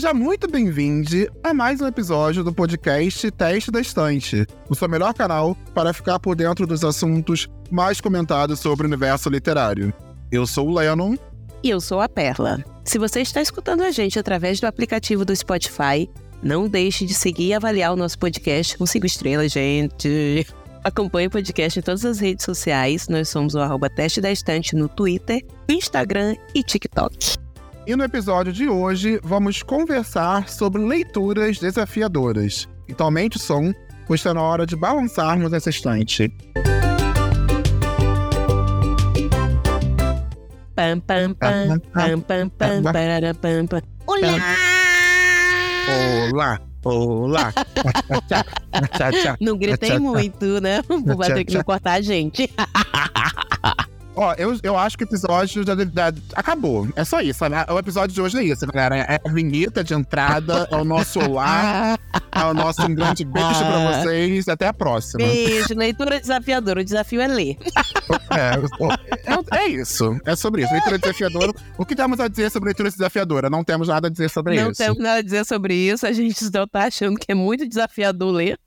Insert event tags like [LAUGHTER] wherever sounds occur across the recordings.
Seja muito bem-vindo a mais um episódio do podcast Teste da Estante, o seu melhor canal para ficar por dentro dos assuntos mais comentados sobre o universo literário. Eu sou o Lennon. E eu sou a Perla. Se você está escutando a gente através do aplicativo do Spotify, não deixe de seguir e avaliar o nosso podcast com cinco estrelas, gente. [LAUGHS] Acompanhe o podcast em todas as redes sociais. Nós somos o arroba Teste da Estante no Twitter, Instagram e TikTok. E no episódio de hoje, vamos conversar sobre leituras desafiadoras. Então aumente o som, pois está na hora de balançarmos essa estante. Pam, pam, pam, pam, pam, pam, parara, pam, pam. Olá! Olá! Olá! [LAUGHS] Não gritei muito, né? O Patrick não cortar a gente. [LAUGHS] Ó, eu, eu acho que o episódio já, já acabou. É só isso. Né? O episódio de hoje é isso, galera. É a vinheta de entrada, é o nosso olá, é o nosso um grande beijo pra vocês. Até a próxima. Beijo, leitura desafiadora. O desafio é ler. [LAUGHS] É, é, é isso. É sobre isso. Leitura desafiadora. O que temos a dizer sobre leitura desafiadora? Não temos nada a dizer sobre Não isso. temos nada a dizer sobre isso. A gente não tá achando que é muito desafiador ler.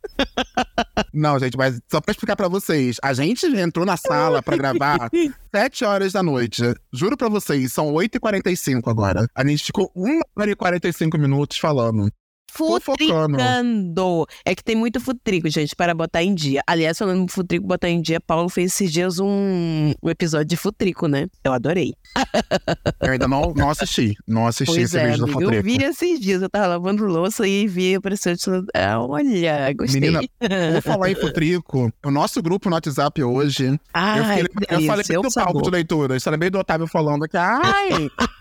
Não, gente, mas só pra explicar pra vocês. A gente entrou na sala pra gravar [LAUGHS] 7 horas da noite. Juro pra vocês, são 8h45 agora. A gente ficou 1 hora e 45 minutos falando. Fofocando. Futricando. É que tem muito futrico, gente, para botar em dia. Aliás, falando de futrico botar em dia, Paulo fez esses dias um, um episódio de futrico, né? Eu adorei. Eu ainda não, não assisti. Não assisti Pois esse é, vídeo do amiga, eu vi esses dias, eu tava lavando louça e vi, apareceu, ah, olha, gostei. Menina, Vou [LAUGHS] falar em Futrico. O nosso grupo no WhatsApp hoje. eu, Ai, fiquei- eu falei bem do palco de leitura. Eu falei do Otávio falando que, ai,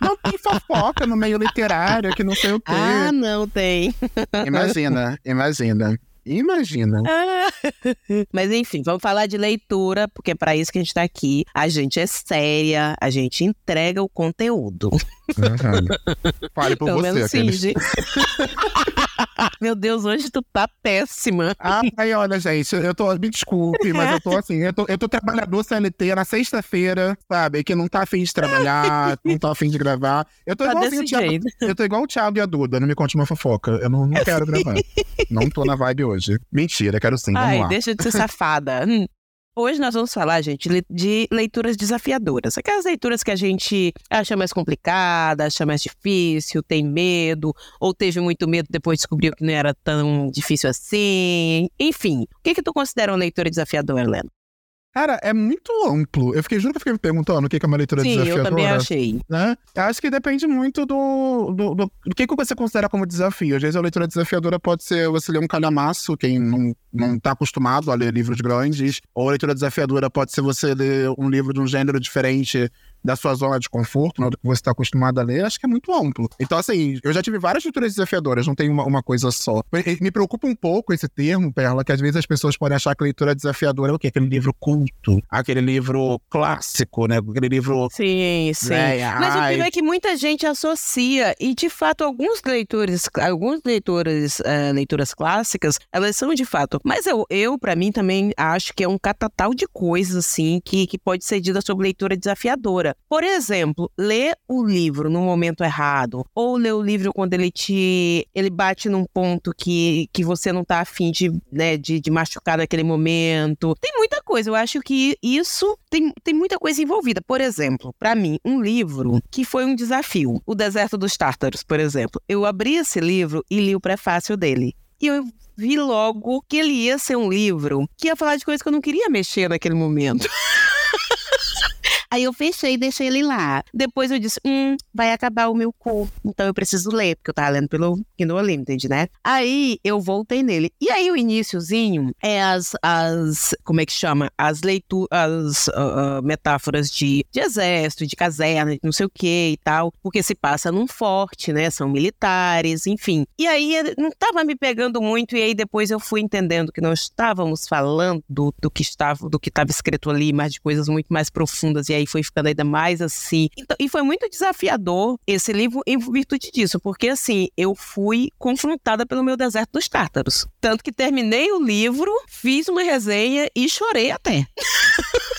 não tem fofoca no meio literário, que não sei o quê. Ah, não tem. [LAUGHS] Imagina, imagina. Imagina. [LAUGHS] Mas enfim, vamos falar de leitura, porque é pra isso que a gente tá aqui. A gente é séria, a gente entrega o conteúdo. Uhum. Fale por Pelo você, aqueles. [LAUGHS] Meu Deus, hoje tu tá péssima. Ai, olha, gente, eu tô. Me desculpe, mas eu tô [LAUGHS] assim, eu tô, eu tô trabalhador CLT na sexta-feira, sabe? Que não tá afim de trabalhar, não tá afim de gravar. Eu tô Tá igualzinho o desse Thiago. Eu tô igual o Thiago e a Duda, não me conte uma fofoca. Eu não, não quero gravar. não tô na vibe hoje. Mentira, quero sim, vamos Ai, lá. deixa de ser safada. Hoje nós vamos falar, gente, de leituras desafiadoras. Aquelas leituras que a gente acha mais complicada, acha mais difícil, tem medo, ou teve muito medo depois descobriu que não era tão difícil assim. Enfim, o que que tu considera uma leitura desafiadora, Helena? Cara, é muito amplo. Eu fiquei, juro que eu fiquei me perguntando o que é uma leitura Sim, eu desafiadora. também achei. né? Eu acho que depende muito do, do, do, do que, que você considera como desafio. Às vezes a leitura desafiadora pode ser você ler um calhamaço, quem não, não tá acostumado a ler livros grandes, ou a leitura desafiadora pode ser você ler um livro de um gênero diferente da sua zona de conforto, né, do que você está acostumado a ler, acho que é muito amplo. Então, assim, eu já tive várias leituras desafiadoras, não tem uma, uma coisa só. Me, preocupa um pouco esse termo, Perla, que às vezes as pessoas podem achar que leitura desafiadora é o quê? Aquele livro culto, aquele livro clássico, né? Aquele livro Sim, sim. né? Mas o Ai, pior é que muita gente associa, e de fato, alguns leitores, alguns leitores, eh, leituras clássicas, elas são de fato. Mas eu, eu para mim, também acho que é um catatal de coisas, assim, que, que pode ser dita sobre leitura desafiadora. Por exemplo, ler o livro no momento errado, ou ler o livro quando ele te. ele bate num ponto que, que você não tá afim de, né, de, de machucar naquele momento. Tem muita coisa. Eu acho que isso tem, tem muita coisa envolvida. Por exemplo, pra mim, um livro que foi um desafio. O Deserto dos Tártaros, por exemplo. Eu abri esse livro e li o prefácio dele. E eu vi logo que ele ia ser um livro que ia falar de coisas que eu não queria mexer naquele momento. [LAUGHS] Aí eu fechei e deixei ele lá. Depois eu disse, hum, vai acabar o meu cu. Então eu preciso ler, porque eu tava lendo pelo Kindle Unlimited, né? Aí eu voltei nele. E aí o iníciozinho é as, as como é que chama? As leituras, as ah, ah, metáforas de, de exército, de caserna, de não sei o que e tal. Porque se passa num forte, né? São militares, enfim. E aí não tava me pegando muito, e aí depois eu fui entendendo que nós estávamos falando do, do que estava do que estava escrito ali, mas de coisas muito mais profundas, e aí foi ficando ainda mais assim. Então, e foi muito desafiador esse livro em virtude disso, porque assim, eu fui confrontada pelo meu deserto dos tártaros. Tanto que terminei o livro, fiz uma resenha e chorei até. [LAUGHS]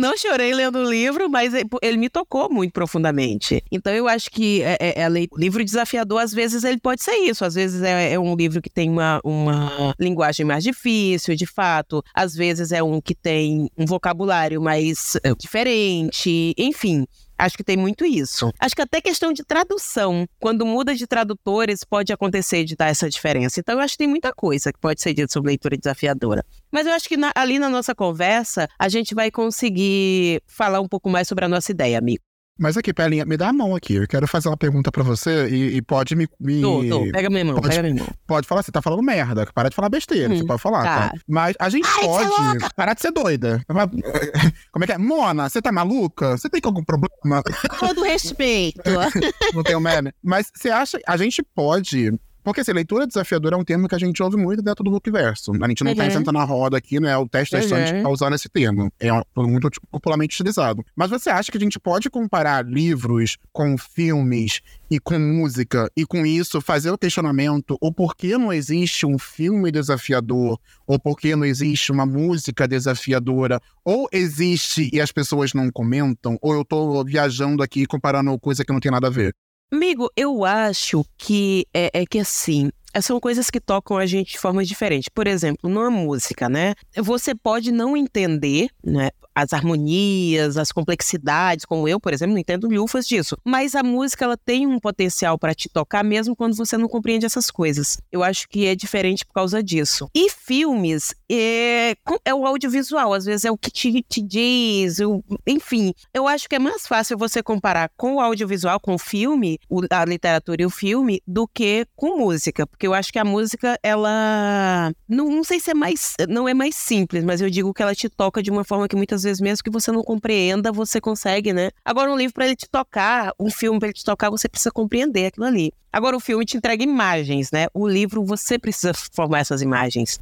não chorei lendo o livro, mas ele me tocou muito profundamente. Então eu acho que é, é, é livro desafiador, às vezes ele pode ser isso. Às vezes é, é um livro que tem uma, uma linguagem mais difícil, de fato. Às vezes é um que tem um vocabulário mais é, diferente. Enfim, Acho que tem muito isso. Acho que até questão de tradução. Quando muda de tradutores, pode acontecer de dar essa diferença. Então, eu acho que tem muita coisa que pode ser dita sobre leitura desafiadora. Mas eu acho que na, ali na nossa conversa, a gente vai conseguir falar um pouco mais sobre a nossa ideia, amigo. Mas aqui, Pelinha, me dá a mão aqui. Eu quero fazer uma pergunta pra você e, e pode me. me... Tô, tô. Pega minha mão, pode, pega minha mão. Pode falar, você tá falando merda. Para de falar besteira, hum, você pode falar, tá. tá? Mas a gente Ai, pode. Parar de ser doida. [LAUGHS] Como é que é? Mona, você tá maluca? Você tem algum problema? Todo respeito. [LAUGHS] Não tenho meme. Mas você acha. A gente pode porque assim, leitura desafiadora é um termo que a gente ouve muito dentro do Bookverso. A gente não tá uhum. sentando na roda aqui, né? O teste da estante uhum. tá usando esse termo. É muito popularmente utilizado. Mas você acha que a gente pode comparar livros com filmes e com música, e com isso fazer o questionamento o porquê não existe um filme desafiador, ou porquê não existe uma música desafiadora, ou existe e as pessoas não comentam, ou eu tô viajando aqui comparando coisa que não tem nada a ver? Amigo, eu acho que é, é que assim, são coisas que tocam a gente de forma diferente. Por exemplo, numa música, né? Você pode não entender, né? As harmonias, as complexidades, como eu, por exemplo, não entendo lufas disso. Mas a música ela tem um potencial para te tocar mesmo quando você não compreende essas coisas. Eu acho que é diferente por causa disso. E filmes é, é o audiovisual, às vezes é o que te, te diz, eu, enfim. Eu acho que é mais fácil você comparar com o audiovisual, com o filme, o, a literatura e o filme, do que com música, porque eu acho que a música ela não, não sei se é mais não é mais simples, mas eu digo que ela te toca de uma forma que muitas vezes mesmo que você não compreenda, você consegue, né? Agora, um livro, para ele te tocar, um filme, para ele te tocar, você precisa compreender aquilo ali. Agora, o filme te entrega imagens, né? O livro, você precisa formar essas imagens.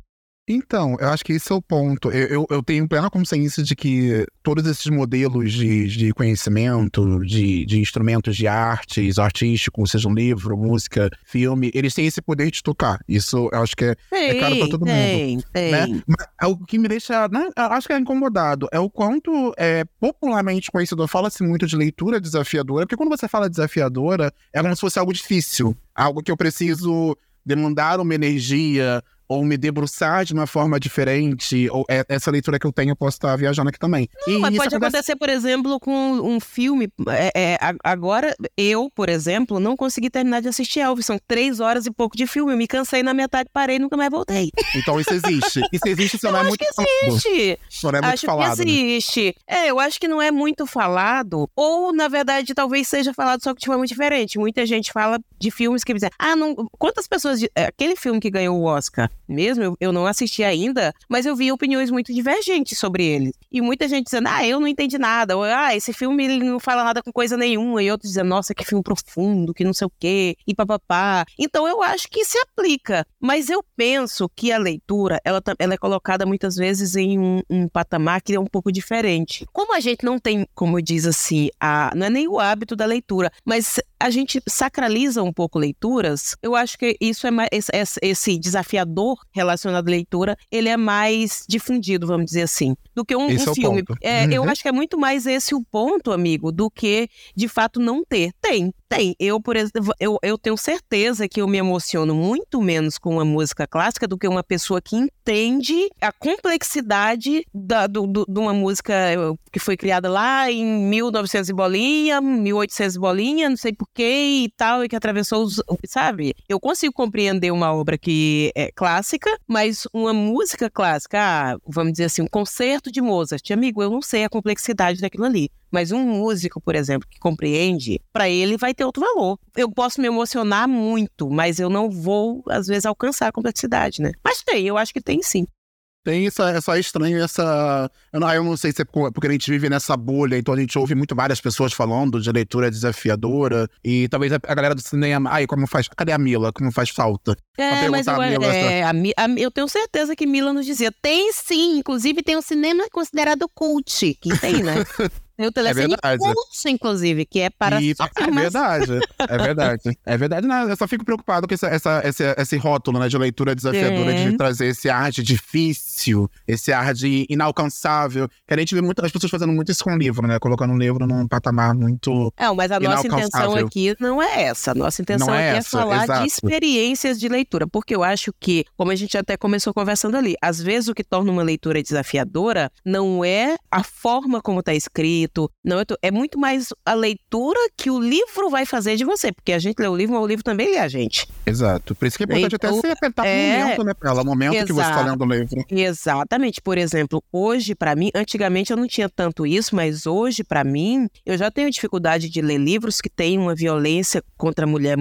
Então, eu acho que esse é o ponto. Eu, eu, eu, tenho plena consciência de que todos esses modelos de, de conhecimento, de, de instrumentos de artes, artístico, seja um livro, música, filme, eles têm esse poder de tocar. Isso eu acho que é, é claro para todo tem, mundo. Tem. Né? Mas é o que me deixa, né, acho que é incomodado, é o quanto é, popularmente conhecido, fala-se muito de leitura desafiadora, porque quando você fala desafiadora, é como se fosse algo difícil, algo que eu preciso demandar uma energia, ou me debruçar de uma forma diferente, ou é, essa leitura que eu tenho, eu posso estar viajando aqui também. Não, e mas pode acontece... acontecer, por exemplo, com um filme. É, é, agora, eu, por exemplo, não consegui terminar de assistir Elvis. São três horas e pouco de filme. Eu me cansei na metade, parei e nunca mais voltei. Então isso existe. Isso existe, isso não é muito falado. existe. Não é muito acho falado. Que existe. Né? É, eu acho que não é muito falado. Ou, na verdade, talvez seja falado só que de forma diferente. Muita gente fala de filmes que dizem, ah, não. Quantas pessoas. É, aquele filme que ganhou o Oscar mesmo, eu, eu não assisti ainda, mas eu vi opiniões muito divergentes sobre ele. E muita gente dizendo, ah, eu não entendi nada, ou ah, esse filme ele não fala nada com coisa nenhuma, e outros dizendo, nossa, que filme profundo, que não sei o quê, e papapá. Então eu acho que se aplica, mas eu penso que a leitura, ela, ela é colocada muitas vezes em um, um patamar que é um pouco diferente. Como a gente não tem, como diz assim, a, não é nem o hábito da leitura, mas a gente sacraliza um pouco leituras, eu acho que isso é mais, esse, esse desafiador relacionado à leitura, ele é mais difundido, vamos dizer assim, do que um, um é filme. É, uhum. Eu acho que é muito mais esse o ponto, amigo, do que de fato não ter. Tem, tem. Eu, por exemplo, eu, eu tenho certeza que eu me emociono muito menos com uma música clássica do que uma pessoa que entende a complexidade da, do, do, de uma música que foi criada lá em 1900 e bolinha, 1800 e bolinha, não sei porquê e tal, e que atravessou os. Sabe? Eu consigo compreender uma obra que é clássica, mas uma música clássica, ah, vamos dizer assim, um concerto de Mozart, amigo, eu não sei a complexidade daquilo ali. Mas um músico, por exemplo, que compreende, para ele vai ter outro valor. Eu posso me emocionar muito, mas eu não vou, às vezes, alcançar a complexidade, né? Mas tem, eu acho que tem sim. Tem isso, é só estranho essa. Eu não, eu não sei se é porque a gente vive nessa bolha, então a gente ouve muito várias pessoas falando de leitura desafiadora. E talvez a, galera do cinema. Ai, como faz. Cadê a Mila? Como faz falta? É, mas eu, Mila, é, a, a, eu tenho certeza que Mila nos dizia. Tem sim, inclusive tem um cinema considerado cult. Que tem, né? [LAUGHS] Tem o Telecine é curso, inclusive, que é para e, É verdade, é verdade. É verdade, não, eu só fico preocupado com essa, essa, esse, esse rótulo né, de leitura desafiadora, é. de trazer esse ar de difícil, esse ar de inalcançável. Que a gente vê muitas pessoas fazendo muito isso com o livro, né? Colocando o livro num patamar muito. É, mas a nossa intenção aqui não é essa. A nossa intenção é aqui é, essa, é falar exato. de experiências de leitura, porque eu acho que, como a gente até começou conversando ali, às vezes o que torna uma leitura desafiadora não é a forma como está escrito, não é, é muito mais a leitura que o livro vai fazer de você, porque a gente lê o livro, mas o livro também lê a gente. Exato. Por isso que é importante então, até você apertar é... o momento, né, Pela? O momento Exato. que você está lendo o livro. Exatamente. Por exemplo, hoje, para mim, antigamente eu não tinha tanto isso, mas hoje, para mim, eu já tenho dificuldade de ler livros que têm uma violência contra a mulher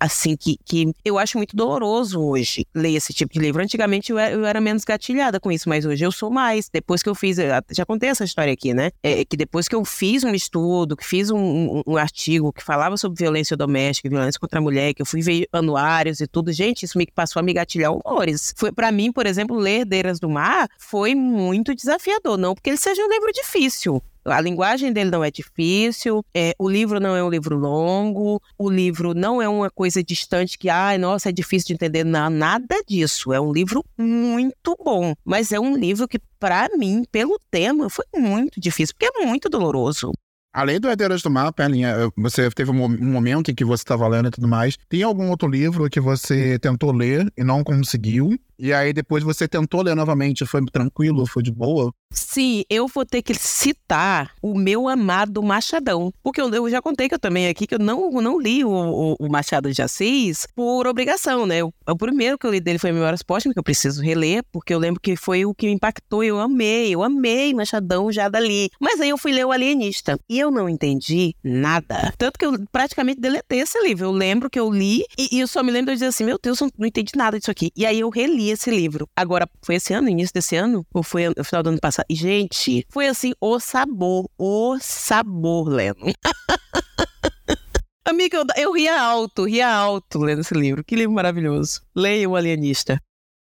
assim, que, que eu acho muito doloroso hoje ler esse tipo de livro. Antigamente eu era, eu era, menos gatilhada com isso, mas hoje eu sou mais. Depois que eu fiz, já contei essa história aqui, né? É, que depois que eu fiz um estudo, que fiz um, um, artigo que falava sobre violência doméstica, violência contra a mulher, que eu fui ver anuários e tudo, gente, isso me passou a me gatilhar horrores. Foi para mim, por exemplo, ler Herdeiras do Mar foi muito desafiador, não porque ele seja um livro difícil, a linguagem dele não é difícil, é, o livro não é um livro longo, o livro não é uma coisa distante que, ai, nossa, é difícil de entender. Não, nada disso. É um livro muito bom, mas é um livro que, para mim, pelo tema, foi muito difícil, porque é muito doloroso. Além do Herdeiras do Perlinha, você teve um momento em que você estava lendo e tudo mais. Tem algum outro livro que você tentou ler e não conseguiu? E aí depois você tentou ler novamente, foi tranquilo, foi de boa? Sim, eu vou ter que citar o meu amado Machadão. Porque eu, eu já contei que eu também aqui que eu não, não li o, o, o Machado de Assis por obrigação, né? O, o, primeiro que eu li dele foi Memórias Póstumas, que eu preciso reler, porque eu lembro que foi o que me impactou. Eu amei, eu amei Machadão já dali. Mas aí eu fui ler o Alienista e eu não entendi nada. Tanto que eu praticamente deletei esse livro. Eu lembro que eu li e, e eu só me lembro de dizer assim: meu Deus, eu não entendi nada disso aqui. E aí eu reli esse livro. Agora, foi esse ano, início desse ano? Ou foi no final do ano passado? E, gente, foi assim, o sabor, o sabor, Leno. [LAUGHS] Amiga, eu, eu ria alto, ria alto lendo esse livro. Que livro maravilhoso. Leia o Alienista.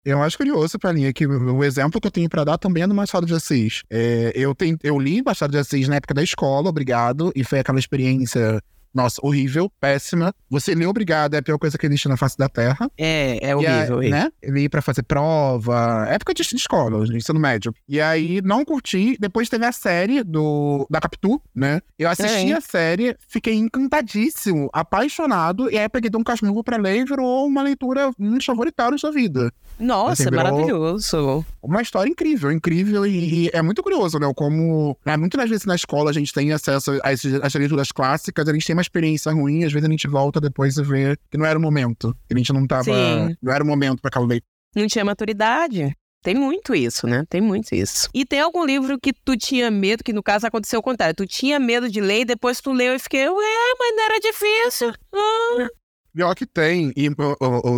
Eu acho curioso pra mim que o exemplo que eu tenho para dar também é do Machado de Assis. É, eu, tem, eu li Machado de Assis na época da escola, obrigado, e foi aquela experiência nossa, horrível, péssima. Você lê obrigado, é a pior coisa que existe na face da Terra. É, é horrível. E, né? Ele ia pra fazer prova, época de escola, de ensino médio. E aí, não curti. Depois teve a série do, da Capitu, né? Eu assisti é. a série, fiquei encantadíssimo, apaixonado. E aí, peguei um Casmurro pra ler e virou uma leitura muito favoritária da sua vida. Nossa, assim, maravilhoso. Uma história incrível, incrível. E, e, é muito curioso, né? Como né, muitas vezes na escola a gente tem acesso às leituras clássicas, a gente tem mais experiência ruim, às vezes a gente volta depois e vê que não era o momento. Que a gente não tava. Sim. Não era o momento para aquela leitura. Não tinha maturidade. Tem muito isso, né? Tem muito isso. E tem algum livro que tu tinha medo, que no caso aconteceu o contrário. Tu tinha medo de ler e depois tu leu e fiquei, ué, mas não era difícil. Ah. Pior que tem. E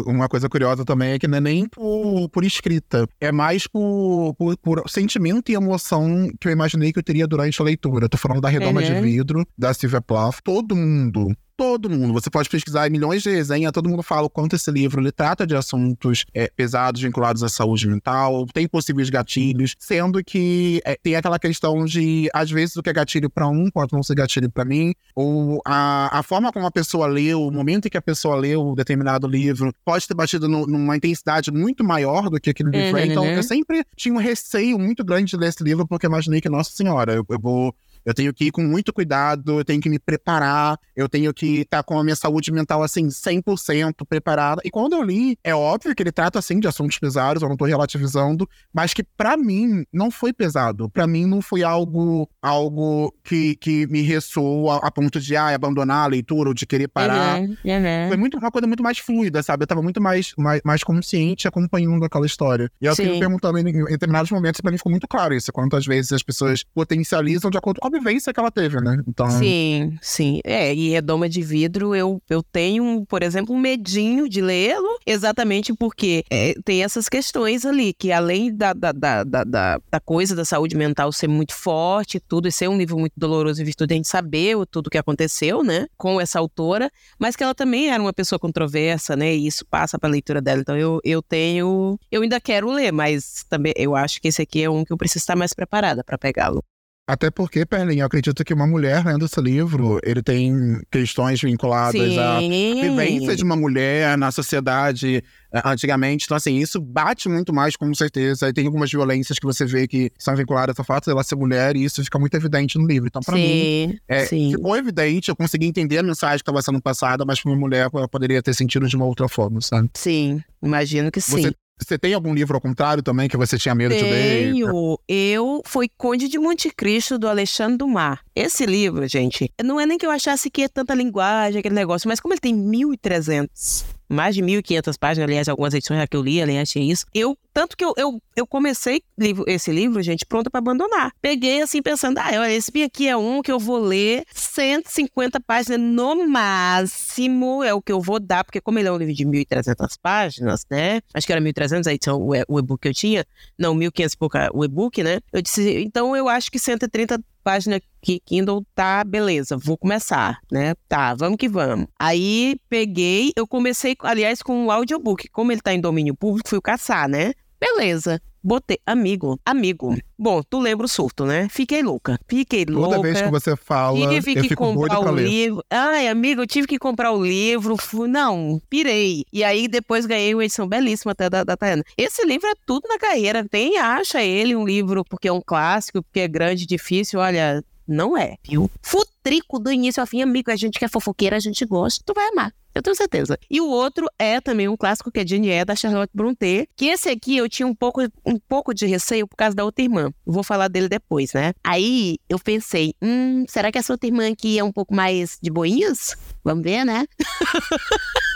uma coisa curiosa também é que não é nem por, por escrita. É mais por, por, por, sentimento e emoção que eu imaginei que eu teria durante a leitura. Tô falando da Redoma uhum. de Vidro, da Sylvia Plath. Todo mundo todo mundo. Você pode pesquisar milhões de resenhas, todo mundo fala o quanto esse livro ele trata de assuntos é, pesados vinculados à saúde mental, tem possíveis gatilhos, sendo que é, tem aquela questão de, às vezes, o que é gatilho para um pode não ser gatilho para mim, ou a, a forma como a pessoa leu, o momento em que a pessoa leu determinado livro, pode ter batido no, numa intensidade muito maior do que aquele livro. Uhum. Então, eu sempre tinha um receio muito grande de ler esse livro, porque imaginei que, nossa senhora, eu, eu vou eu tenho que ir com muito cuidado, eu tenho que me preparar, eu tenho que estar tá com a minha saúde mental, assim, 100% preparada. E quando eu li, é óbvio que ele trata, assim, de assuntos pesados, eu não tô relativizando, mas que para mim não foi pesado. para mim não foi algo algo que, que me ressoou a, a ponto de ah, abandonar a leitura ou de querer parar. Uhum, uhum. Foi muito, uma coisa muito mais fluida, sabe? Eu tava muito mais, mais, mais consciente acompanhando aquela história. E eu fico perguntando em, em determinados momentos, pra mim ficou muito claro isso, quantas vezes as pessoas potencializam de acordo com a vivência que ela teve, né? Então... Sim, sim. É, e Redoma de Vidro, eu, eu tenho, por exemplo, um medinho de lê-lo, exatamente porque é, tem essas questões ali, que além da, da, da, da, da coisa da saúde mental ser muito forte, tudo, e ser um livro muito doloroso em virtude de a gente saber o, tudo que aconteceu, né, com essa autora, mas que ela também era uma pessoa controversa, né, e isso passa para a leitura dela. Então eu, eu tenho, eu ainda quero ler, mas também eu acho que esse aqui é um que eu preciso estar mais preparada para pegá-lo. Até porque, Perlin, eu acredito que uma mulher lendo esse livro, ele tem questões vinculadas Sim. à vivência de uma mulher na sociedade eh, antigamente. Então, assim, isso bate muito mais, com certeza. E tem algumas violências que você vê que são vinculadas ao fato dela ser mulher, e isso fica muito evidente no livro. Então, pra mim, Sim, é, sim. ficou evidente, eu consegui entender a mensagem que estava sendo passada, mas pra uma mulher ela poderia ter sentido de uma outra forma, sabe? Sim, imagino que sim. Você, você tem algum livro ao contrário também que você tinha medo de ler? Tenho. Eu foi Conde de Monte Cristo do Alexandre Dumas. Esse livro, gente, não é nem que eu achasse que é tanta linguagem, aquele negócio, mas como ele tem 1.300, mais de 1.500 páginas, aliás, algumas edições já que eu li, aliás, tinha isso. Eu, tanto que eu, eu, eu comecei livro, esse livro, gente, pronta para abandonar. Peguei assim, pensando, ah, olha, esse aqui é um que eu vou ler 150 páginas no máximo, é o que eu vou dar, porque como ele é um livro de 1.300 páginas, né? Acho que era 1.300 a edição, o o e-book que eu tinha. Não, 1.500 e pouca o e-book, né? Eu disse, então eu acho que 130 páginas que Kindle tá, beleza, vou começar, né? Tá, vamos que vamos. Aí peguei, eu comecei, aliás, com o audiobook. Como ele tá em domínio público, fui caçar, né? Beleza. Botei, amigo, amigo. Bom, tu lembra o surto, né? Fiquei louca. Fiquei Toda louca. vez que você fala, Tive eu que fico comprar pra o ler. livro. Ai, amigo, eu tive que comprar o livro. Fui... Não, pirei. E aí depois ganhei uma edição belíssima até da, da Tayana. Esse livro é tudo na carreira. Tem, acha ele um livro porque é um clássico, porque é grande, difícil. Olha, não é, viu? Futrico do início ao fim, amigo. A gente que é fofoqueira, a gente gosta. Tu vai amar. Eu tenho certeza. E o outro é também um clássico que é Jane Eyre, da Charlotte Brontë. Que esse aqui eu tinha um pouco, um pouco de receio por causa da outra irmã. Vou falar dele depois, né? Aí eu pensei, hum, será que essa outra irmã aqui é um pouco mais de boinhas? Vamos ver, né? [LAUGHS]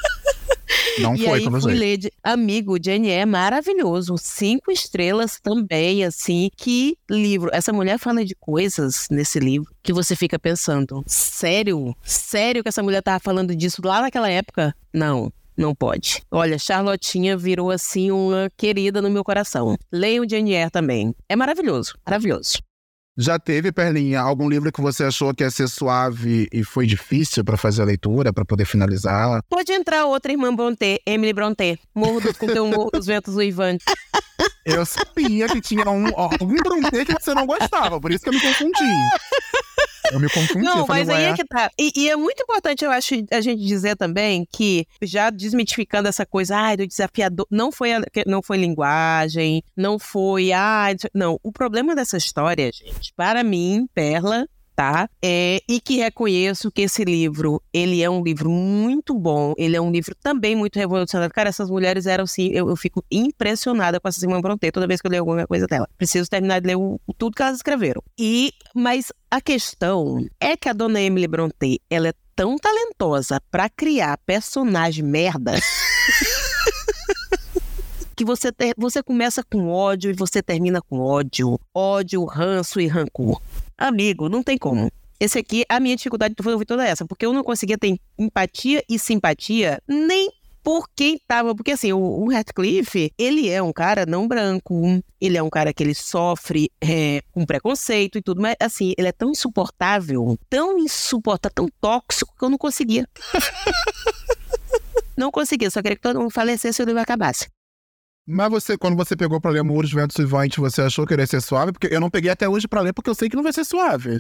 Não e foi, aí pelo fui jeito. ler de... Amigo, Jane é maravilhoso. Cinco estrelas também, assim. Que livro. Essa mulher fala de coisas nesse livro que você fica pensando, sério? Sério que essa mulher tava falando disso lá naquela época? Não. Não pode. Olha, Charlotinha virou assim uma querida no meu coração. Leiam Jane Eyre também. É maravilhoso, maravilhoso. Já teve, Perlinha, algum livro que você achou que ia ser suave e foi difícil pra fazer a leitura, pra poder finalizar? Pode entrar outra irmã Brontë, Emily Brontë. Morro dos, com teu Morro dos Ventos Uivantes. Eu sabia que tinha um, algum Brontë que você não gostava, por isso que eu me confundi. Eu me confundi. Não, falei, mas aí é que tá. E, e é muito importante, eu acho, a gente dizer também que, já desmitificando essa coisa, ai, do desafiador, não foi, a- não foi linguagem, não foi, ai, não. O problema dessa história, gente, para mim, Perla, tá? É, e que reconheço que esse livro, ele é um livro muito bom, ele é um livro também muito revolucionário. Cara, essas mulheres eram assim, eu, eu fico impressionada com essa Simone Brontë toda vez que eu leio alguma coisa dela. Preciso terminar de ler o- tudo que elas escreveram. E, mas a questão é que a dona Emily Brontë, ela é tão talentosa pra criar personagem merda. [LAUGHS] Que você, ter- você começa com ódio e você termina com ódio. Ódio, ranço e rancor. Amigo, não tem como. Esse aqui, a minha dificuldade foi toda essa, porque eu não conseguia ter empatia e simpatia nem por quem tava. Porque assim, o, o Radcliffe, ele é um cara não branco, ele é um cara que ele sofre é, com preconceito e tudo, mas assim, ele é tão insuportável, tão insuportável, tão tóxico que eu não conseguia. [LAUGHS] não conseguia, só queria que todo mundo falecesse e o livro acabasse. Mas você, quando você pegou pra ler Muros, Ventos e Vantes, você achou que ele ia ser suave? Porque eu não peguei até hoje pra ler, porque eu sei que não vai ser suave.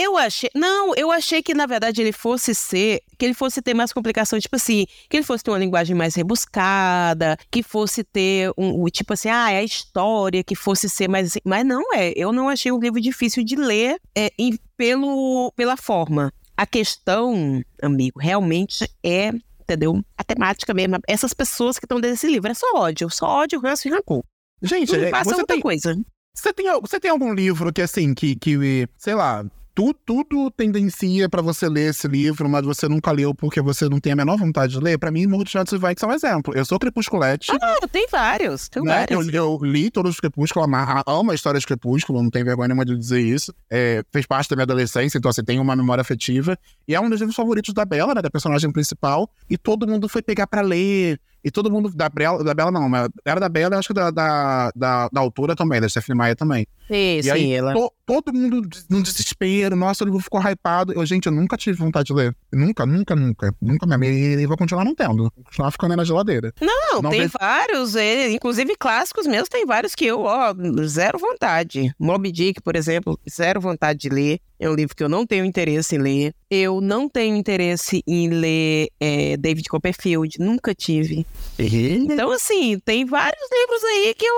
Eu achei. Não, eu achei que, na verdade, ele fosse ser. Que ele fosse ter mais complicação, tipo assim, que ele fosse ter uma linguagem mais rebuscada, que fosse ter um. um, Tipo assim, ah, é a história, que fosse ser mais. assim. Mas não é. Eu não achei um livro difícil de ler é, em- pelo, pela forma. A questão, amigo, realmente é. Entendeu? A temática mesmo. Essas pessoas que estão dentro desse livro. É só ódio. Só ódio, ranço e rancor. Gente, Não é, passa você outra tem, coisa. você, tem, você tem algum livro que, assim, que, que sei lá, tu, tudo tendencia pra você ler esse livro, mas você nunca leu porque você não tem a menor vontade de ler? Pra mim, Muros, Ventos e Vantes é um exemplo. Eu sou crepusculete. Ah, tem vários. Tem né? vários. Eu, eu li todos os Crepúsculo, ama- amo a história de Crepúsculo, não tenho vergonha nenhuma de dizer isso. É, fez parte da minha adolescência, então assim, tem uma memória afetiva. E é um dos livros favoritos da Bela, né, da personagem principal. E todo mundo foi pegar pra ler, E todo mundo, da Bela, da Bela não, mas era da Bela, acho que da, da, da, da autora também, da Stephanie Maia também. Sim, E sim, aí, ela. to- todo mundo no desespero, nossa, o livro ficou hypado. Eu, gente, eu nunca tive vontade de ler. Nunca, nunca, nunca. Nunca mesmo. E, e vou continuar não tendo. Vou continuar ficando aí na geladeira. Não, Não tem vejo- vários, eh, inclusive clássicos mesmo, tem vários que eu, ó, zero vontade. Moby Dick, por exemplo, zero vontade de ler. É um livro que eu não tenho interesse em ler. Eu não tenho interesse em ler eh, David Copperfield, nunca tive. Então, assim, tem vários livros aí que eu,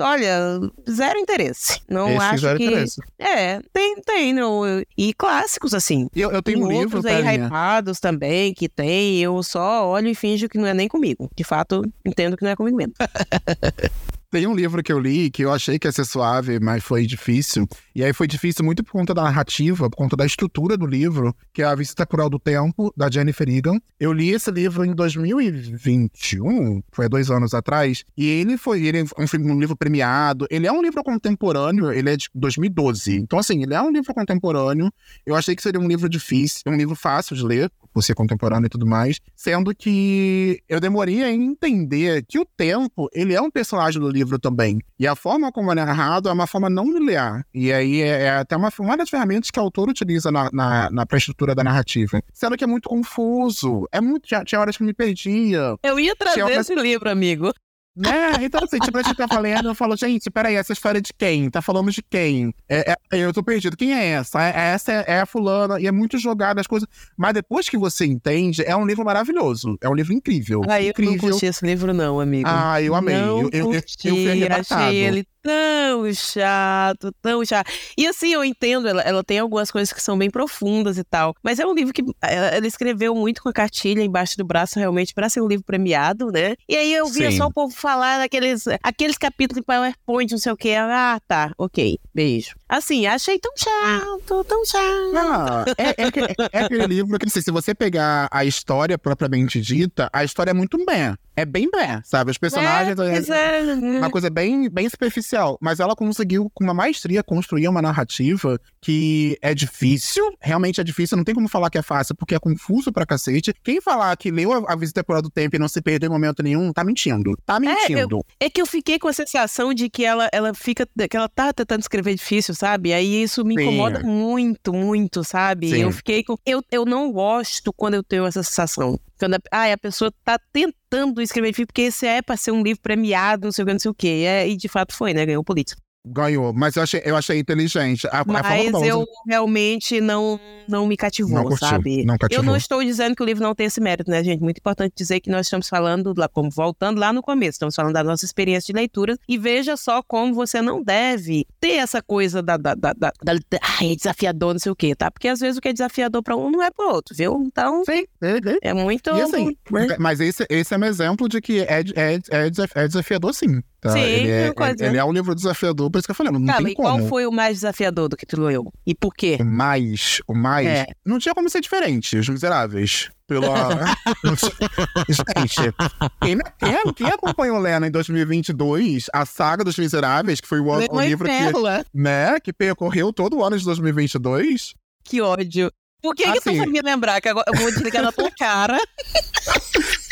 olha, zero interesse. Não Esse acho zero que... interesse. É, tem, tem, não. E clássicos, assim. Eu, eu tenho um Tem livro, outros aí hypados também que tem, eu só olho e finjo que não é nem comigo. De fato, entendo que não é comigo mesmo. [LAUGHS] Tem um livro que eu li que eu achei que ia ser suave, mas foi difícil. E aí foi difícil muito por conta da narrativa, por conta da estrutura do livro, que é A Visita Cruel do Tempo, da Jennifer Egan. Eu li esse livro em 2021, foi dois anos atrás, e ele foi ele é um livro premiado. Ele é um livro contemporâneo, ele é de 2012. Então, assim, ele é um livro contemporâneo. Eu achei que seria um livro difícil, um livro fácil de ler, por ser contemporâneo e tudo mais, sendo que eu demorei a entender que o tempo, ele é um personagem do livro também. E a forma como é narrado é uma forma não linear. E aí é, é até uma, uma das ferramentas que o autor utiliza na, na, na pré-estrutura da narrativa. Sendo que é muito confuso. É muito, tinha, tinha horas que eu me perdia. Eu ia trazer Tinha- esse livro, amigo. Né? Então, assim, tipo, a gente tá falando, eu falo, gente, peraí, essa história é de quem? Tá falando de quem? É, é- eu tô perdido. Quem é essa? É- essa é, é a fulana, e é muito jogada as coisas. Mas depois que você entende, é um livro maravilhoso. É um livro incrível. Ah, eu não curti esse livro, não, amigo. Ah, eu amei. Não eu, eu, eu, eu curti, fui arrebatado. achei ele tão chato, tão chato. E assim, eu entendo, ela, ela tem algumas coisas que são bem profundas e tal. Mas é um livro que ela, ela escreveu muito com a cartilha embaixo do braço, realmente, para ser um livro premiado, né? E aí eu via Sim. só o povo falar daqueles aqueles capítulos em PowerPoint, não sei o quê. Ah, tá, ok, beijo. Assim, achei tão chato, tão chato. Ah, é, é, é aquele livro que, assim, se você pegar a história propriamente dita, a história é muito bem. É bem bem, sabe? Os personagens. É, é- pois é. uma coisa bem, bem superficial. Mas ela conseguiu, com uma maestria, construir uma narrativa que é difícil. Realmente é difícil. Não tem como falar que é fácil, porque é confuso pra cacete. Quem falar que leu a, Visita Temporal do Tempo e não se perdeu em momento nenhum, tá mentindo. Tá mentindo. É que eu fiquei com a sensação de que ela, ela fica. que ela tá tentando escrever difícil, sabe? Aí isso me Sim. incomoda muito, muito, sabe? Sim. Eu fiquei com. Eu, eu não gosto quando eu tenho essa sensação. Quando a, ai, a pessoa tá tentando escrever porque esse é pra ser um livro premiado, não sei o que, não sei o quê. É, e de fato foi, né? Ganhou o político. Ganhou. Mas eu achei, eu achei inteligente. A, a Mas ela eu realmente não, não me cativou, Não curtiu, sabe? não eu cativou. não estou dizendo que o livro não tem esse mérito, né, gente? Muito importante dizer que nós estamos falando, lá, como voltando lá no começo, estamos falando da nossa experiência de leitura e veja só como você não deve ter essa coisa da. da, da, da, da ai, é desafiador, não sei o quê, tá? Porque às vezes o que é desafiador para um não é para outro, viu? Então. Sim, é, é. É muito. Assim, mas esse, esse é um exemplo de que é, é, é, é desafiador, sim. Tá? Sim, ele, é, coisa. ele é um livro desafiador, por isso que eu falei, não Tá, tem e qual como. foi o mais desafiador do que tu leu? E por quê? O mais, o mais. É. Não tinha como ser diferente, Os Miseráveis. Pela. [LAUGHS] Gente, quem, quem, quem acompanhou Lena em 2022, a saga dos Miseráveis, que foi o, o e livro que, Pérola. né, que percorreu todo o ano de 2022. Que ódio. Por que, que tu Assim. sabia lembrar? Que agora eu vou desligar na tua cara. [LAUGHS]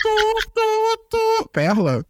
Tu, tu, tu. Perla.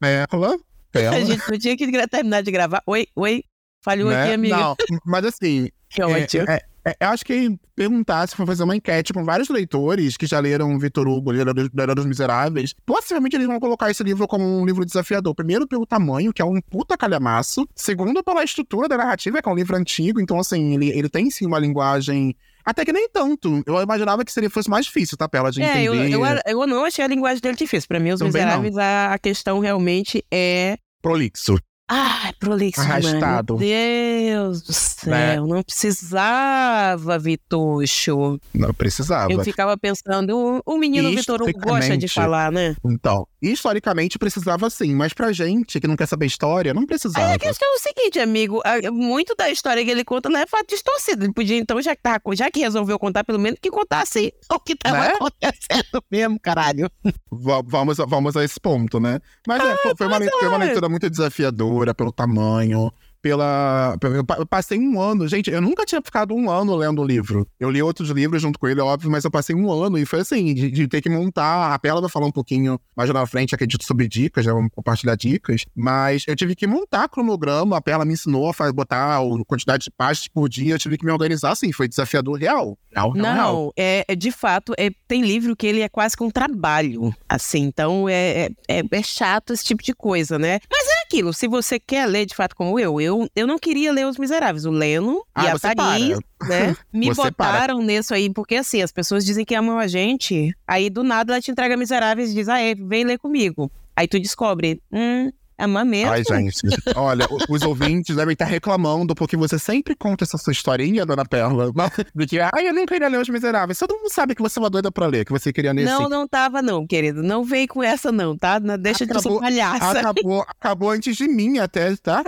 Perla. [LAUGHS] A Perla. gente não tinha que terminar de gravar. Oi, oi. Falhou né? aqui, amiga. Não, mas assim, [LAUGHS] Que É, ódio. é, é, eu acho que perguntar se for fazer uma enquete com vários leitores que já leram Vitor Hugo, leram Era dos Miseráveis, possivelmente eles vão colocar esse livro como um livro desafiador. Primeiro, pelo tamanho, que é um puta calhamaço. Segundo, pela estrutura da narrativa, que é um livro antigo. Então, assim, ele, ele tem sim uma linguagem. Até que nem tanto. Eu imaginava que seria fosse mais difícil, tá? Pra ela de É, eu, entender. eu, eu não achei a linguagem dele difícil. Pra mim, Os Também Miseráveis, a, a questão realmente é. Prolixo. Ai, prolixo Arrastado. Meu Deus do céu, Né? não precisava, Vitucho. Não precisava. Eu ficava pensando, o, o menino Vitor Hugo gosta de falar, né? Então, historicamente precisava sim, mas pra gente que não quer saber história, não precisava. Aí a questão é o seguinte, amigo, muito da história que ele conta não é fato distorcido. Ele podia, então, já que, tava, já que resolveu contar, pelo menos que contasse [LAUGHS] o que tava Né? acontecendo mesmo, caralho. Va- vamos, vamos a esse ponto, né? Mas é, foi, foi uma, foi uma é. leitura muito desafiadora pelo tamanho, pela. Eu passei um ano, gente, eu nunca tinha ficado um ano lendo o livro. Eu li outros livros junto com ele, óbvio, mas eu passei um ano e foi assim, de, de ter que montar. A Pela vai falar um pouquinho mais na frente, acredito, sobre dicas, né, vamos compartilhar dicas. Mas eu tive que montar cronograma, a Pela me ensinou a botar a quantidade de páginas por dia, eu tive que me organizar, assim, foi desafiador real. real, real Não, real. É, é, de fato, é, tem livro que ele é quase que um trabalho, assim, então é, é, é, é chato esse tipo de coisa, né? Mas é aquilo, se você quer ler de fato como eu, eu, eu não queria ler Os Miseráveis. O Leno ah, e a Thaís, né, [LAUGHS] me você botaram para. nisso aí, porque assim, as pessoas dizem que amam a gente, aí do nada ela te entrega Miseráveis e diz, ah, é, vem ler comigo. Aí tu descobre, hum, é uma mesmo. Ai, gente. Olha, os ouvintes devem estar reclamando porque você sempre conta essa sua historinha, dona Perla. Do que, ai, eu nem queria ler Os Miseráveis. Todo mundo sabe que você é uma doida pra ler, que você queria ler Não, assim. não tava, não, querido. Não veio com essa, não, tá? Deixa acabou, de ser palhaça. Acabou, acabou antes de mim até, tá?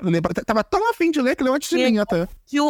Tava tão afim de ler que leu antes de mim até.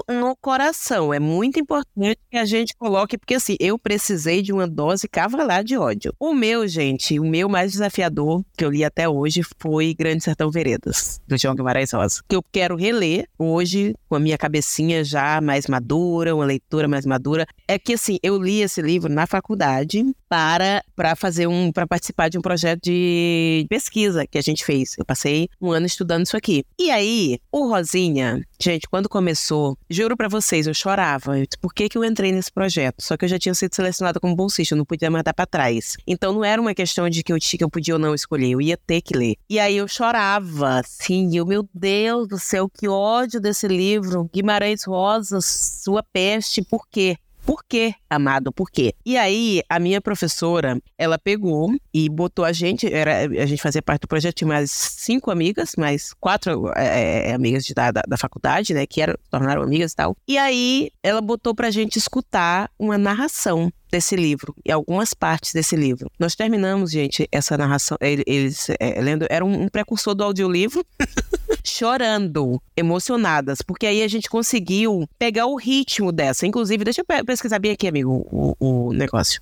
No coração. É muito importante que a gente coloque, porque assim, eu precisei de uma dose cavalar de ódio. O meu, gente, o meu mais desafiador, que eu li até hoje, foi Grande Sertão Veredas, do João Guimarães Rosa. Que eu quero reler hoje, com a minha cabecinha já mais madura, uma leitura mais madura. É que, assim, eu li esse livro na faculdade para, para fazer um, para participar de um projeto de pesquisa que a gente fez. Eu passei um ano estudando isso aqui. E aí, o Rosinha, gente, quando começou, juro para vocês, eu chorava. Por que, que eu entrei nesse projeto? Só que eu já tinha sido selecionada como bolsista, eu não podia mais dar pra trás. Então não era uma questão de que eu, que eu podia ou não escolher, eu ia ter que ler. E aí eu chorava, assim, eu, meu Deus do céu, que ódio desse livro. Guimarães Rosa, sua peste, por quê? Por quê, amado? Por quê? E aí, a minha professora, ela pegou e botou a gente, era, a gente fazia parte do projeto, tinha mais cinco amigas, mais quatro é, é amigas de, da, da faculdade, né, que eram, tornaram amigas e tal. E aí, ela botou pra gente escutar uma narração desse livro e algumas partes desse livro. Nós terminamos, gente, essa narração, eles é, lendo, era um, um precursor do audiolivro, [LAUGHS] chorando, emocionadas, porque aí a gente conseguiu pegar o ritmo dessa. Inclusive, deixa eu pesquisar bem aqui, amigo, o, o negócio.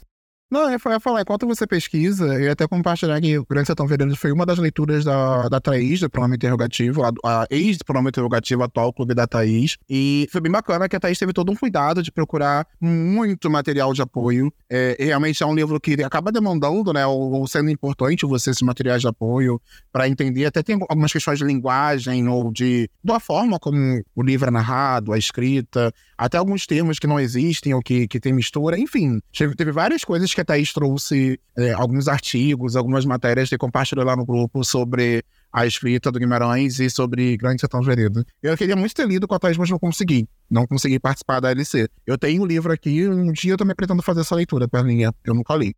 Não, eu ia falar, enquanto você pesquisa, eu ia até compartilhar que o Grande Sertão Veredas foi uma das leituras da, da Thaís, do pronome interrogativo, a, a ex-pronome interrogativo atual Clube da Thaís. E foi bem bacana que a Thaís teve todo um cuidado de procurar muito material de apoio. É, realmente é um livro que acaba demandando, né, ou, ou sendo importante você esses materiais de apoio para entender. Até tem algumas questões de linguagem ou de da forma como o livro é narrado, a escrita, até alguns termos que não existem ou que, que tem mistura. Enfim, teve várias coisas que a Thaís trouxe é, alguns artigos, algumas matérias que compartilhou lá no grupo sobre a escrita do Guimarães e sobre Grande Sertão Veredas. Eu queria muito ter lido com a Thaís, mas não consegui. Não consegui participar da LC. Eu tenho o um livro aqui, um dia eu também pretendo fazer essa leitura, Perlinha. Eu nunca li.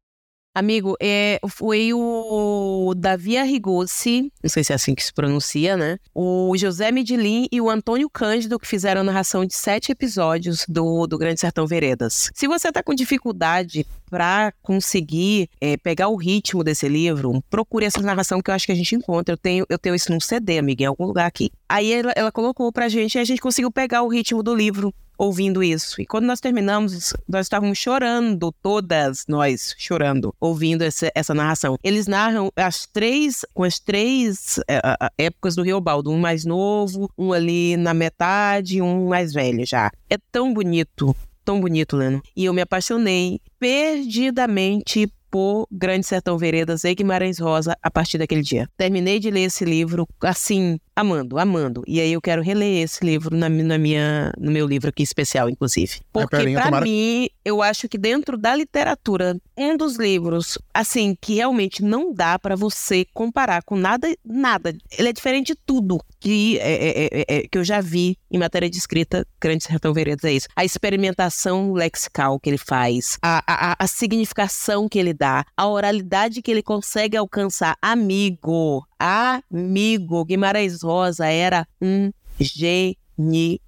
Amigo, é, foi o Davi Arrigossi, não sei se é assim que se pronuncia, né? O José Medilin e o Antônio Cândido que fizeram a narração de sete episódios do, do Grande Sertão Veredas. Se você tá com dificuldade para conseguir é, pegar o ritmo desse livro, procure essa narração que eu acho que a gente encontra. Eu tenho, eu tenho isso num CD, amiga, em algum lugar aqui. Aí ela, ela colocou pra gente e a gente conseguiu pegar o ritmo do livro ouvindo isso. E quando nós terminamos, nós estávamos chorando, todas nós chorando, ouvindo essa, essa narração. Eles narram as três, com as três é, épocas do Riobaldo, um mais novo, um ali na metade, um mais velho já. É tão bonito, tão bonito, Leno. E eu me apaixonei perdidamente por Grande Sertão Veredas e Guimarães Rosa a partir daquele dia. Terminei de ler esse livro assim, amando, amando. E aí eu quero reler esse livro na, na minha, no meu livro aqui especial, inclusive. Porque para tomara... mim, eu acho que dentro da literatura, um dos livros, assim, que realmente não dá para você comparar com nada, nada. Ele é diferente de tudo que, é, é, é, é, que eu já vi em matéria de escrita, Grande Sertão Veredas é isso. A experimentação lexical que ele faz, a, a, a significação que ele dá, a oralidade que ele consegue alcançar. Amigo, amigo, Guimarães Rosa era um gênio.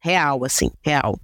Real, assim, real.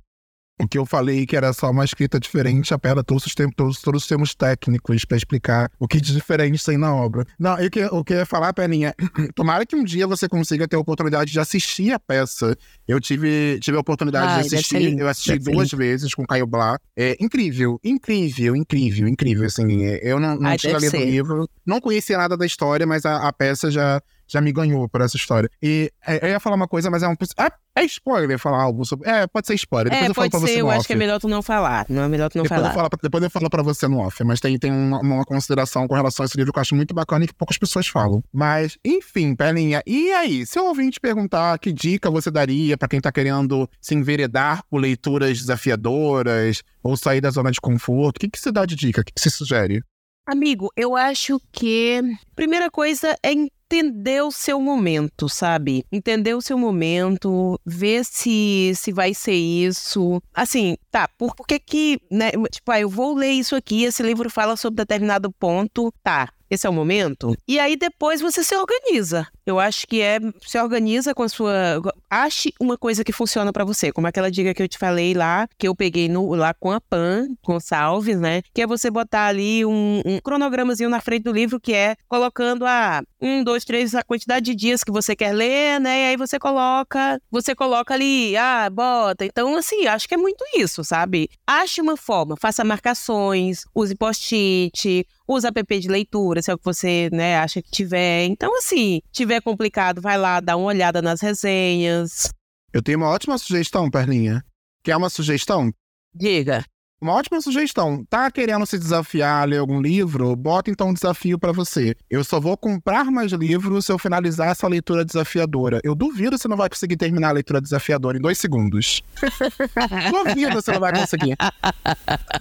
O que eu falei que era só uma escrita diferente, apela todos os, termos, todos, os termos técnicos para explicar o que de diferente tem na obra. Não, eu que, o que eu ia falar, Peninha, [CLEARS THROAT] tomara que um dia você consiga ter a oportunidade de assistir a peça. Eu tive, tive a oportunidade Ai, de assistir, eu assisti duas vezes com Caio Blá. É incrível, incrível, incrível, incrível, assim. Eu não, não Ai, tinha lido o livro, não conhecia nada da história, mas a, a peça já já me ganhou por essa história. E é, eu ia falar uma coisa, mas é um. É, é spoiler falar algo sobre. É, pode ser spoiler. Depois é, eu falo pode pra ser, você eu no acho off. que é melhor tu não falar. Não é melhor tu não depois falar. Eu falo, depois eu falo pra você no off, mas tem, tem uma, uma consideração com relação a esse livro que eu acho muito bacana e que poucas pessoas falam. Mas, enfim, Pelinha, e aí? Se eu ouvir te perguntar que dica você daria pra quem tá querendo se enveredar por leituras desafiadoras ou sair da zona de conforto, o que, que você dá de dica? O que, que você sugere? Amigo, eu acho que primeira coisa é entender o seu momento, sabe? Entender o seu momento, ver se se vai ser isso. Assim, tá, por, por que que, né, tipo, ah, eu vou ler isso aqui, esse livro fala sobre determinado ponto, tá. Esse é o momento. E aí depois você se organiza. Eu acho que é se organiza com a sua, ache uma coisa que funciona para você, como aquela dica que eu te falei lá, que eu peguei no, lá com a Pan, com Salves, né? Que é você botar ali um, um cronogramazinho na frente do livro que é colocando a um, dois, três, a quantidade de dias que você quer ler, né? E aí você coloca, você coloca ali, ah, bota. Então, assim, acho que é muito isso, sabe? Ache uma forma, faça marcações, use post-it, use app de leitura, se é o que você, né, acha que tiver. Então, assim, tiver complicado, vai lá, dá uma olhada nas resenhas. Eu tenho uma ótima sugestão, Perlinha. Quer uma sugestão? Diga. Uma ótima sugestão. Tá querendo se desafiar a ler algum livro? Bota então um desafio para você. Eu só vou comprar mais livros se eu finalizar essa leitura desafiadora. Eu duvido você não vai conseguir terminar a leitura desafiadora em dois segundos. [LAUGHS] duvido você não vai conseguir.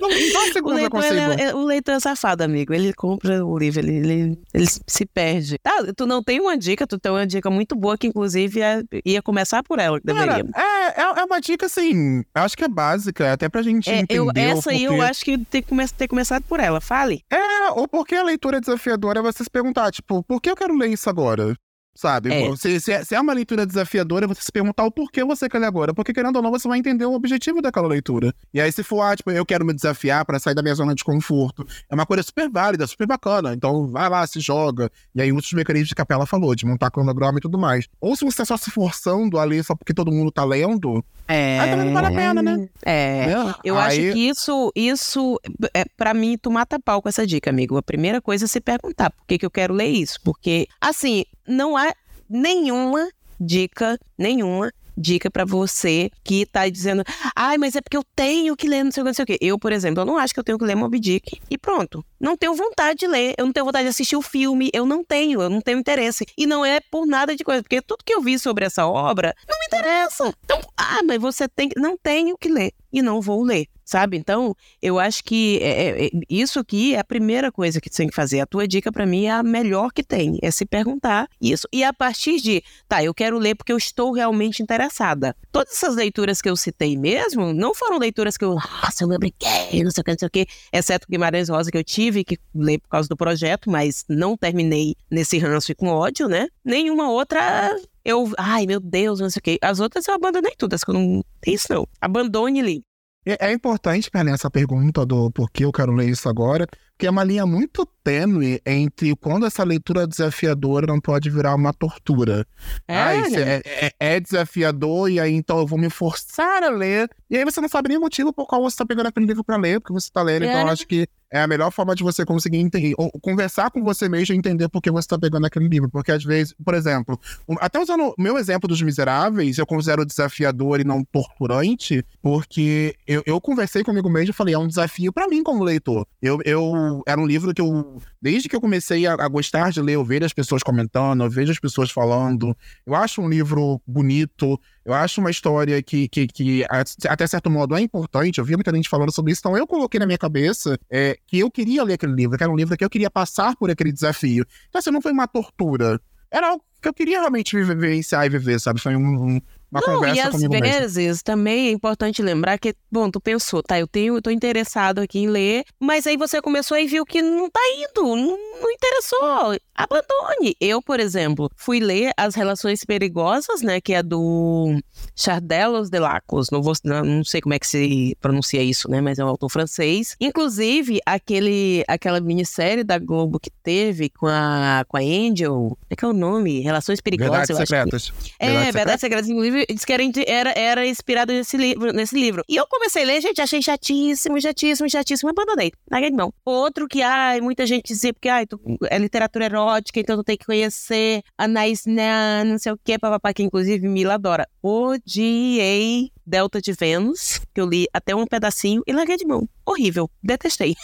Em dois O segundos eu leitor, consigo. ele é, o leitor é safado, amigo. Ele compra o livro, ele, ele, ele se perde. Tá, tu não tem uma dica, tu tem uma dica muito boa que, inclusive, é- ia começar por ela, Cara, deveria. é, é, é uma dica assim, eu acho que é básica, até pra gente É, eu, entender. o essa aí eu acho que tem que ter começado por ela. Fale. É, ou porque a leitura é desafiadora é você se perguntar, tipo, por que eu quero ler isso agora? Sabe? É. Se, se, é- se é uma leitura desafiadora, você se perguntar o porquê você quer ler agora. Porque, querendo ou não, você vai entender o objetivo daquela leitura. E aí, se for, ah, tipo, eu quero me desafiar pra sair da minha zona de conforto, é uma coisa super válida, super bacana. Então, vai lá, se joga. E aí, outros mecanismos que a Capela falou, de montar cronograma e tudo mais. Ou se você tá só se forçando a ler só porque todo mundo tá lendo, É. aí também não vale a pena, né? É. Né? Eu Aí- acho que isso, isso é, para mim, tu mata pau com essa dica, amigo. A primeira coisa é se perguntar por que, que eu quero ler isso. Porque, assim, não há nenhuma dica, nenhuma dica pra você que tá dizendo, ai, mas é porque eu tenho que ler não sei o que, não sei o que. Eu, por exemplo, eu não acho que eu tenho que ler Moby Dick e pronto. Não tenho vontade de ler, eu não tenho vontade de assistir o filme, eu não tenho, eu não tenho interesse. E não é por nada de coisa, porque tudo que eu vi sobre essa obra não me interessa. Então, ah, mas você tem que. Não tenho que ler e não vou ler. Sabe? Então, eu acho que é- é- é- isso aqui é a primeira coisa que tu tem que fazer. A tua dica pra mim é a melhor que tem. É se perguntar isso. E a partir de, tá, eu quero ler porque eu estou realmente interessada. Todas essas leituras que eu citei mesmo, não foram leituras que eu, nossa, eu me obriguei, não sei o que, não sei o que. Exceto Guimarães Rosa, que eu tive que ler por causa do projeto, mas não terminei nesse ranço e com ódio, né? Nenhuma outra eu, ai meu Deus, não sei o que. As outras eu abandonei todas, que eu não tem isso não. Abandone ali. É, é importante, Perlinha, essa pergunta do por que eu quero ler isso agora, porque é uma linha muito tênue entre quando essa leitura desafiadora não pode virar uma tortura. ah, isso né? é, é- é desafiador e aí então eu vou me forçar a ler. E aí você não sabe nem o motivo por qual você está pegando aquele livro para ler, porque você está lendo. Então É. eu acho que é a melhor forma de você conseguir entender, ou conversar com você mesmo e entender por que você está pegando aquele livro. Porque às vezes, por exemplo, até usando o meu exemplo dos Miseráveis, eu considero desafiador e não torturante, porque eu, eu conversei comigo mesmo e falei, é um desafio para mim como leitor. Eu, eu era um livro que eu, desde que eu comecei a, a gostar de ler, eu vejo as pessoas comentando, eu vejo as pessoas falando. Eu acho um livro bonito, eu acho uma história que, que, que até certo modo é importante. Eu vi muita gente falando sobre isso, então eu coloquei na minha cabeça é, que eu queria ler aquele livro, que era um livro que eu queria passar por aquele desafio. Então, assim, não foi uma tortura. Era algo que eu queria realmente vivenciar e viver, sabe? Foi um- um- uma Não, conversa e às comigo mesmo. vezes também é importante lembrar que, bom, tu pensou, tá, eu tenho, eu tô interessado aqui em ler, mas aí você começou e viu que não tá indo, não, não interessou, abandone. Eu, por exemplo, fui ler As Relações Perigosas, né, que é do Chardelos de Lacos, não, vou, não, não sei como é que se pronuncia isso, né, mas é um autor francês. Inclusive, aquele, aquela minissérie da Globo que teve com a, com a Angel, é que é o nome? Relações Perigosas, Verdades acho que secretas. é, Verdades Verdades Secretas. Inclusive, inclusive, diz que era, era, inspirado nesse livro, nesse livro. E eu comecei a ler, gente, achei chatíssimo, chatíssimo, chatíssimo, abandonei. Larguei de mão. Outro que, ai, muita gente dizia, porque, ai, tu, é literatura erótica, então tu tem que conhecer Anais Nan, não sei o quê, papapá, que inclusive Mila adora. Odiei Delta de Vênus, que eu li até um pedacinho e larguei de mão. Horrível. Detestei.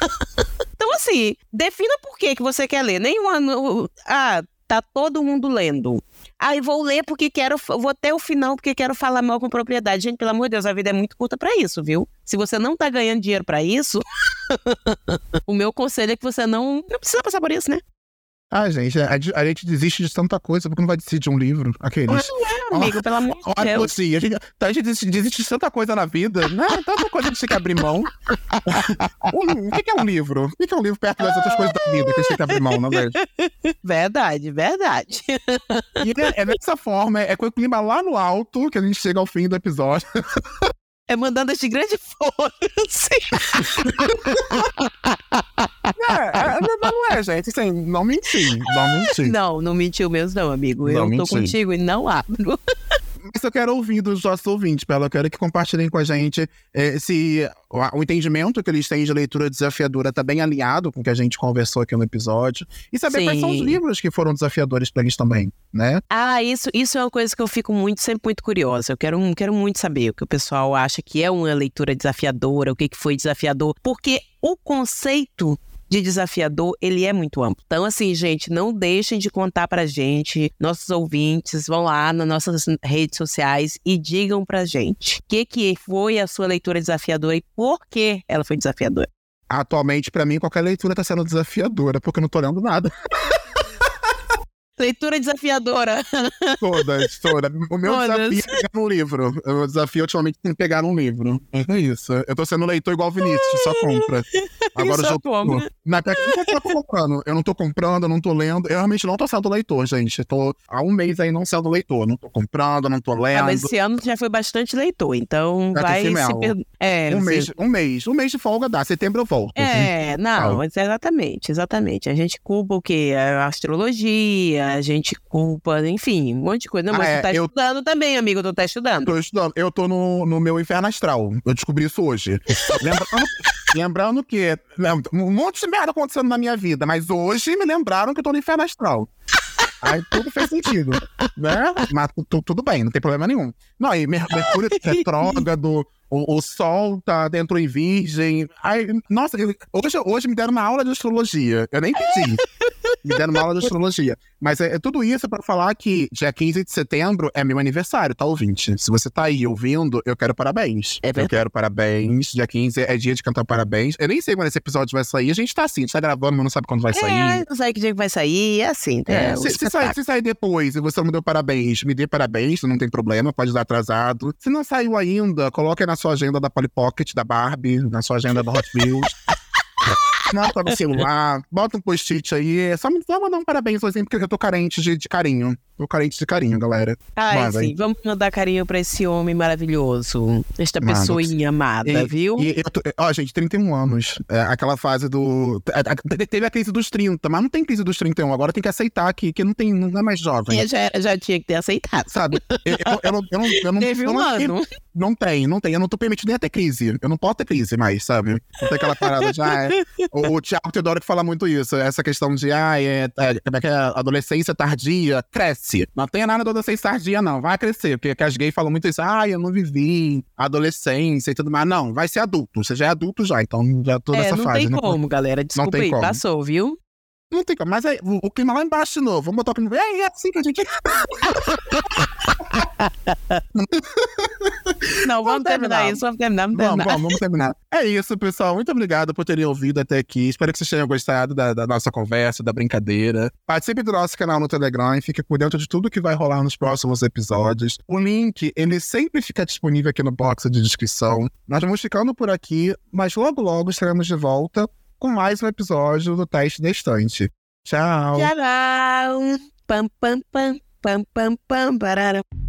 [LAUGHS] então, assim, defina por que, que você quer ler. Nenhuma. Ah, tá todo mundo lendo. Aí ah, vou ler porque quero, vou até o final porque quero falar mal com propriedade. Gente, pelo amor de Deus, a vida é muito curta para isso, viu? Se você não tá ganhando dinheiro para isso, [LAUGHS] o meu conselho é que você não, não precisa passar por isso, né? Ah, gente, a, a, gente desiste de tanta coisa porque não vai decidir um livro. Aqueles. Não é, amigo, pelo amor de Deus. Assim, a, gente, a gente desiste de tanta coisa na vida. Né? Tanta coisa que a gente tem que abrir mão. o que é um livro? O que é um livro perto das outras coisas da vida que a gente tem que abrir mão, não é Verdade, verdade. E é, é dessa forma, é com o clima lá no alto que a gente chega ao fim do episódio. É mandando de grande força. é, é, não é, gente. Assim, não menti. Não menti. Não, não mentiu mesmo, não, amigo. Não eu menti. tô contigo e não abro. Mas eu quero ouvir dos nossos ouvintes, Bela. Eu quero que compartilhem com a gente é, se o, o, entendimento que eles têm de leitura desafiadora está bem alinhado com o que a gente conversou aqui no episódio. E saber Sim. quais são os livros que foram desafiadores para eles também, né? Ah, isso, isso é uma coisa que eu fico muito, sempre muito curiosa. Eu quero, quero muito saber o que o pessoal acha que é uma leitura desafiadora, o que, que foi desafiador. Porque o conceito de desafiador, ele é muito amplo. Então, assim, gente, não deixem de contar pra gente, nossos ouvintes, vão lá nas nossas redes sociais e digam pra gente o que, que foi a sua leitura desafiadora e por que ela foi desafiadora. Atualmente, para mim, qualquer leitura tá sendo desafiadora, porque eu não tô lendo nada. [LAUGHS] Leitura desafiadora. Todas, todas. O meu Todas. desafio é pegar um livro. O desafio ultimamente tem que pegar um livro. É isso. Eu tô sendo leitor igual Vinícius, só compra. [LAUGHS] Agora eu já tô. Na técnica eu tô comprando. Eu não tô comprando, eu não tô lendo. Eu realmente não tô sendo leitor, gente. Eu tô há um mês aí não sendo leitor. Não tô comprando, não tô lendo. Ah, mas esse ano já foi bastante leitor, então já vai se per... é, um, mês, um mês. Um mês de folga dá. Setembro eu volto. É, assim. não, exatamente, exatamente. A gente culpa o quê? A astrologia a gente culpa, enfim, um monte de coisa. Não, mas ah, é, tu tá eu... estudando também, amigo, tu tá estudando. Tô estudando. Eu tô no, no meu inferno astral. Eu descobri isso hoje. [LAUGHS] lembrando, lembrando que um monte de merda acontecendo na minha vida, mas hoje me lembraram que eu tô no inferno astral. Aí tudo fez sentido, né? Mas tudo bem, não tem problema nenhum. Não, e Mercúrio retrógrado, o, o Sol tá dentro em Virgem. Ai, nossa, hoje, hoje me deram uma aula de astrologia. Eu nem pedi. Me deram uma aula de astrologia. Mas é, é tudo isso para falar que dia 15 de setembro é meu aniversário, tá, ouvinte? Se você tá aí ouvindo, eu quero parabéns. É eu quero parabéns. Dia 15 é dia de cantar parabéns. Eu nem sei quando esse episódio vai sair. A gente tá assim, a gente tá gravando, mas não sabe quando vai sair. É, não sabe que dia que vai sair, é assim. É, é se, se, sair, se sair depois e você não me deu parabéns, me dê parabéns, não tem problema, pode dar atrasado. Se não saiu ainda, coloque aí na sua agenda da Polly Pocket, da Barbie, na sua agenda da Hot Wheels. [LAUGHS] Nota no celular, bota um post-it aí. É só me mandar um parabéns, exemplo, porque eu tô carente de, de carinho. Tô carente de carinho, galera. Ai, sim. Vamos mandar carinho pra esse homem maravilhoso. Esta Mano. pessoinha amada, e, viu? E, tô, ó, gente, 31 anos. É, aquela fase do. Teve a crise dos 30, mas não tem crise dos 31. Agora tem que aceitar que, que não, tem, não é mais jovem. É, já, já tinha que ter aceitado. Sabe? Eu, eu, eu, não, eu, não, eu não. Teve um ano. Não tem, não tem. Eu não tô permitindo nem ter crise. Eu não posso ter crise mais, sabe? Não tem aquela parada já. É, [LAUGHS] o, o Thiago Teodoro que fala muito isso. Essa questão de, ah, é, como é que é? Adolescência tardia, cresce. Não tem nada de adolescência tardia, não. Vai crescer. Porque as gays falam muito isso. Ah, eu não vivi adolescência e tudo mais. Não, vai ser adulto. Você já é adulto já, então já toda é, essa não fase. Tem não tem como, galera. Desculpa aí, como. passou, viu? Não tem como. Mas aí, o, clima lá embaixo de novo. Vamos botar o clima. É, é assim que a gente. [LAUGHS] Não, vamos, vamos terminar. terminar isso, vamos terminar, vamos terminar. Vamos, vamos, terminar. É isso, pessoal. Muito obrigado por terem ouvido até aqui. Espero que vocês tenham gostado da, da nossa conversa, da brincadeira. Participe do nosso canal no Telegram e fique por dentro de tudo que vai rolar nos próximos episódios. O link, ele sempre fica disponível aqui no box de descrição. Nós vamos ficando por aqui, mas logo, logo estaremos de volta com mais um episódio do Teste da Estante. Tchau! Tchau! Pam, pam, pam, pam, pam, pam.